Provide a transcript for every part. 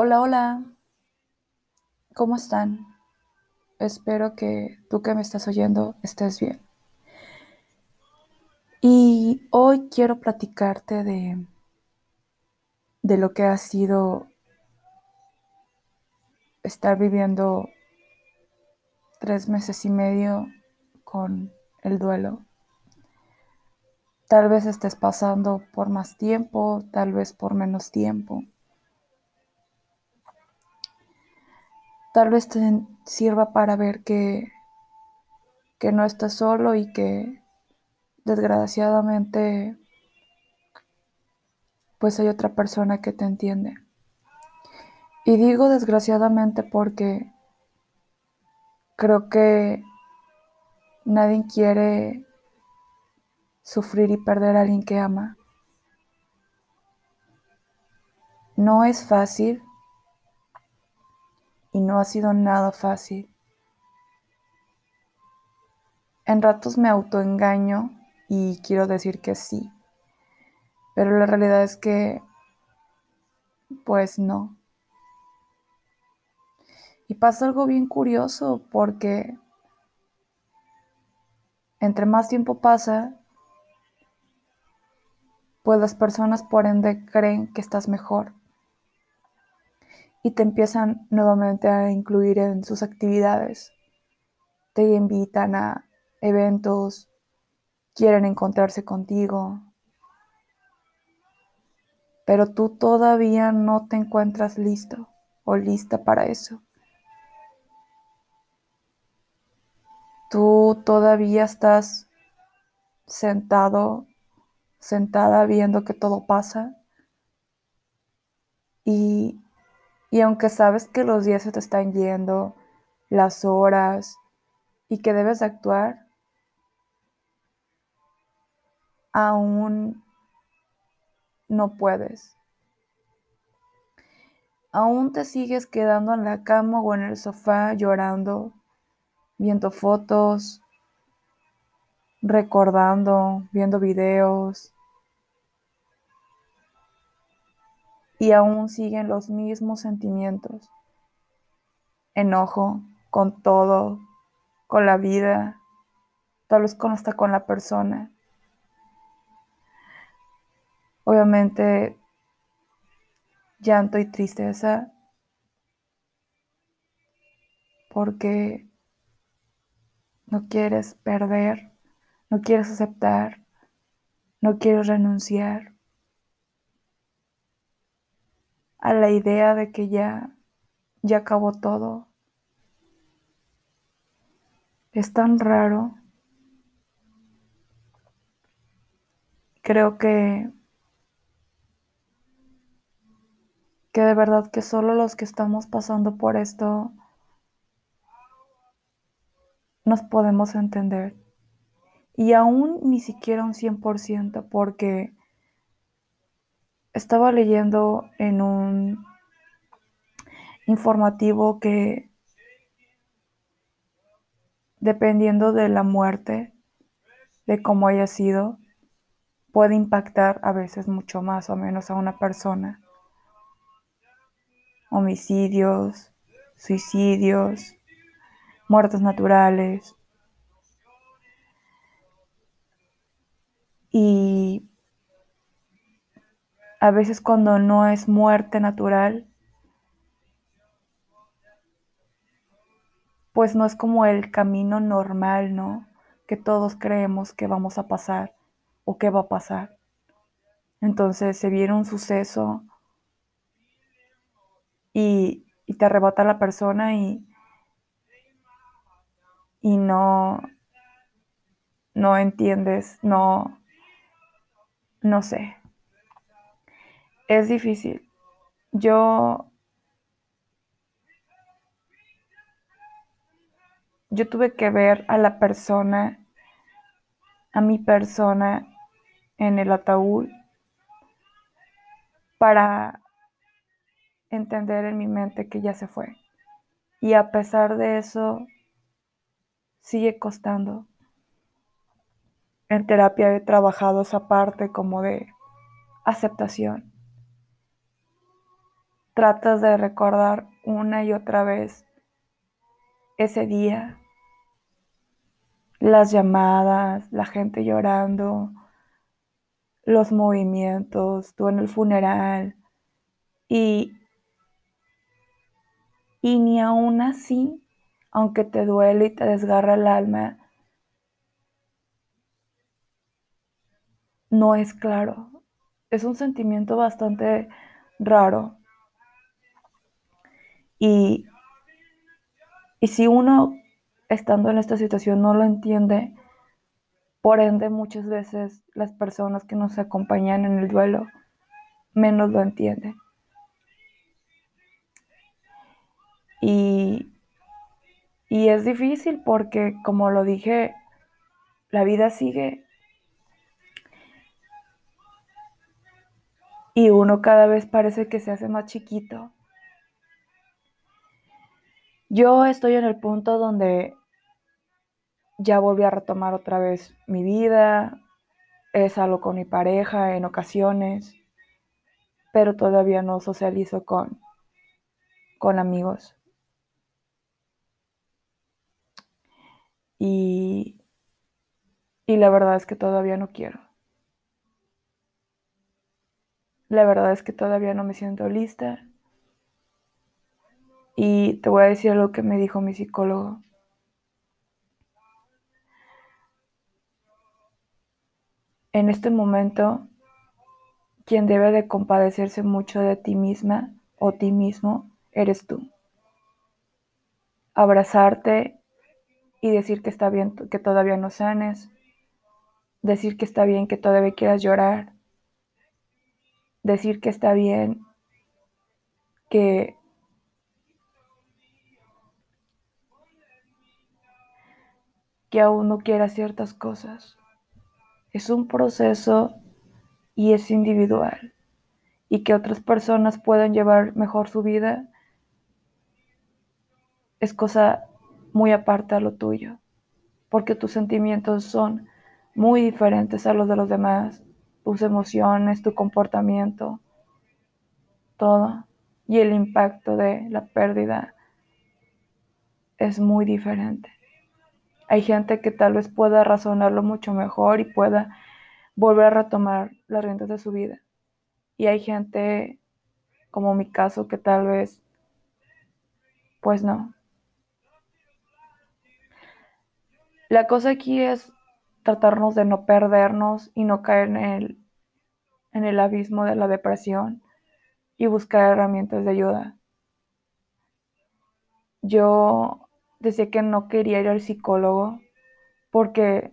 Hola, hola, ¿cómo están? Espero que tú que me estás oyendo estés bien. Y hoy quiero platicarte de, de lo que ha sido estar viviendo tres meses y medio con el duelo. Tal vez estés pasando por más tiempo, tal vez por menos tiempo. Tal vez te sirva para ver que, que no estás solo y que desgraciadamente pues hay otra persona que te entiende. Y digo desgraciadamente porque creo que nadie quiere sufrir y perder a alguien que ama. No es fácil y no ha sido nada fácil. En ratos me autoengaño y quiero decir que sí, pero la realidad es que, pues no. Y pasa algo bien curioso porque entre más tiempo pasa, pues las personas por ende creen que estás mejor y te empiezan nuevamente a incluir en sus actividades. Te invitan a eventos, quieren encontrarse contigo, pero tú todavía no te encuentras listo o lista para eso. Tú todavía estás sentado, sentada viendo que todo pasa y y aunque sabes que los días se te están yendo, las horas, y que debes actuar, aún no puedes. Aún te sigues quedando en la cama o en el sofá llorando, viendo fotos, recordando, viendo videos, y aún siguen los mismos sentimientos. Enojo con todo, con la vida, tal vez con hasta con la persona. Obviamente, llanto y tristeza porque no quieres perder, no quieres aceptar, no quieres renunciar a la idea de que ya, ya acabó todo. Es tan raro. Creo que que de verdad que solo los que estamos pasando por esto nos podemos entender. Y aún ni siquiera un 100% porque estaba leyendo en un informativo que dependiendo de la muerte, de cómo haya sido, puede impactar a veces mucho más o menos a una persona. Homicidios, suicidios, muertes naturales. Y a veces cuando no es muerte natural, pues no es como el camino normal, ¿no? Que todos creemos que vamos a pasar o que va a pasar. Entonces se viene un suceso y, te arrebata la persona y, y no, no entiendes, no, no sé es difícil. Yo, yo tuve que ver a la persona, a mi persona en el ataúd para entender en mi mente que ya se fue. Y a pesar de eso, sigue costando. En terapia he trabajado esa parte como de aceptación tratas de recordar una y otra vez ese día, las llamadas, la gente llorando, los movimientos, tú en el funeral y, y ni aún así, aunque te duele y te desgarra el alma, no es claro. Es un sentimiento bastante raro. Y, y si uno estando en esta situación no lo entiende, por ende muchas veces las personas que nos acompañan en el duelo menos lo entienden. Y, y es difícil porque, como lo dije, la vida sigue y uno cada vez parece que se hace más chiquito. Yo estoy en el punto donde ya volví a retomar otra vez mi vida, es algo con mi pareja en ocasiones, pero todavía no socializo con, con amigos. Y, y la verdad es que todavía no quiero. La verdad es que todavía no me siento lista. Y te voy a decir lo que me dijo mi psicólogo. En este momento, quien debe de compadecerse mucho de ti misma o ti mismo eres tú. Abrazarte y decir que está bien que todavía no sanes, decir que está bien que todavía quieras llorar, decir que está bien, que que aún no quiera ciertas cosas. Es un proceso y es individual. Y que otras personas puedan llevar mejor su vida es cosa muy aparte a lo tuyo. Porque tus sentimientos son muy diferentes a los de los demás tus emociones, tu comportamiento, todo. Y el impacto de la pérdida es muy diferente. Hay gente que tal vez pueda razonarlo mucho mejor y pueda volver a retomar las riendas de su vida. Y hay gente, como mi caso, que tal vez, pues no. La cosa aquí es tratarnos de no perdernos y no caer en el, en el abismo de la depresión y buscar herramientas de ayuda. Yo decía que no quería ir al psicólogo porque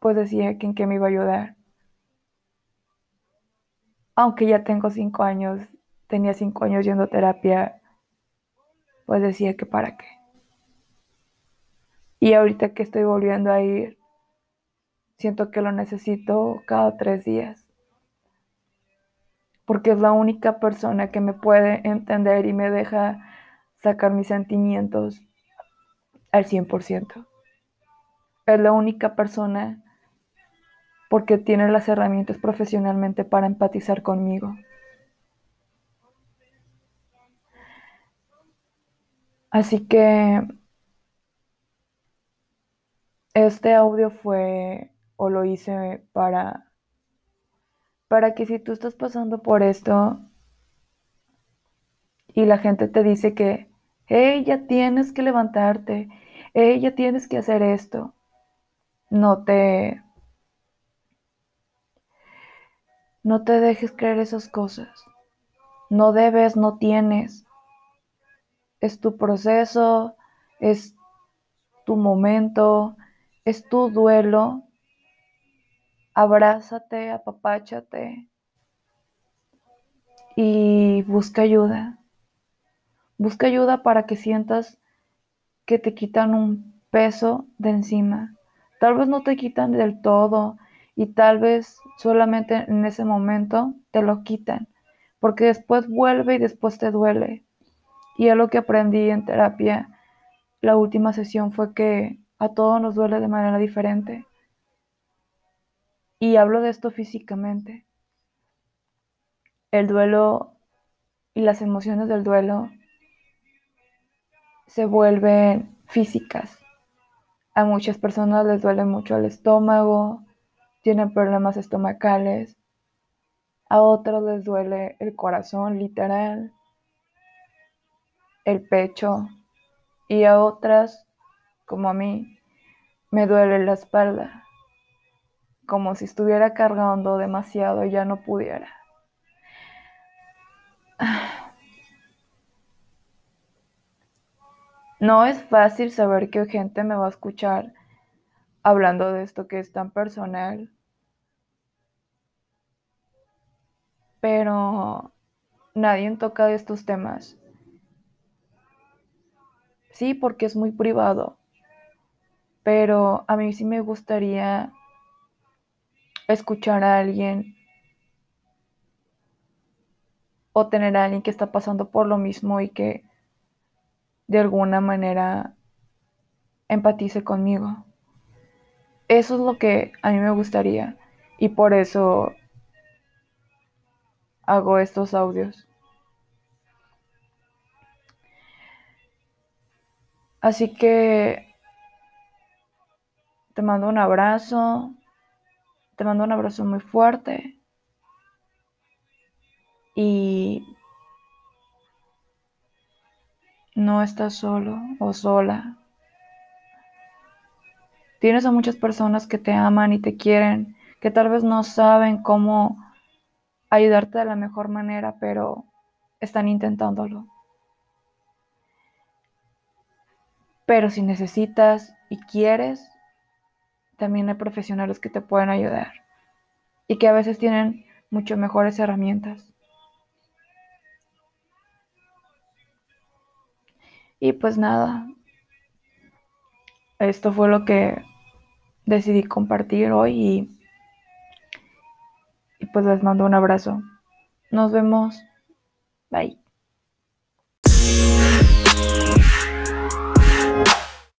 pues decía que en qué me iba a ayudar. Aunque ya tengo cinco años, tenía cinco años yendo a terapia, pues decía que para qué. Y ahorita que estoy volviendo a ir, Siento que lo necesito cada tres días. Porque es la única persona que me puede entender y me deja sacar mis sentimientos al 100%. Es la única persona porque tiene las herramientas profesionalmente para empatizar conmigo. Así que este audio fue o lo hice para, para que si tú estás pasando por esto y la gente te dice que, hey, ya tienes que levantarte, ya tienes que hacer esto, no te, no te dejes creer esas cosas. No debes, no tienes. Es tu proceso, es tu momento, es tu duelo abrázate, apapáchate y busca ayuda. Busca ayuda para que sientas que te quitan un peso de encima. Tal vez no te quitan del todo y tal vez solamente en ese momento te lo quitan, porque después vuelve y después te duele. Y es lo que aprendí en terapia. La última sesión fue que a todos nos duele de manera diferente. Y hablo de esto físicamente. El duelo y las emociones del duelo se vuelven físicas. A muchas personas les duele mucho el estómago, tienen problemas estomacales, a otros les duele el corazón literal, el pecho y a otras, como a mí, me duele la espalda, como si estuviera cargando demasiado y ya no pudiera. No es fácil saber qué gente me va a escuchar hablando de esto que es tan personal, pero nadie toca estos temas. Sí, porque es muy privado, pero a mí sí me gustaría escuchar a alguien o tener a alguien que está pasando por lo mismo y que de alguna manera empatice conmigo. Eso es lo que a mí me gustaría y por eso hago estos audios. Así que te mando un abrazo, te mando un abrazo muy fuerte y no estás solo o sola. Tienes a muchas personas que te aman y te quieren, que tal vez no saben cómo ayudarte de la mejor manera, pero están intentándolo. Pero si necesitas y quieres, también hay profesionales que te pueden ayudar y que a veces tienen mucho mejores herramientas. Y pues nada, esto fue lo que decidí compartir hoy y, pues les mando un abrazo. Nos vemos. Bye.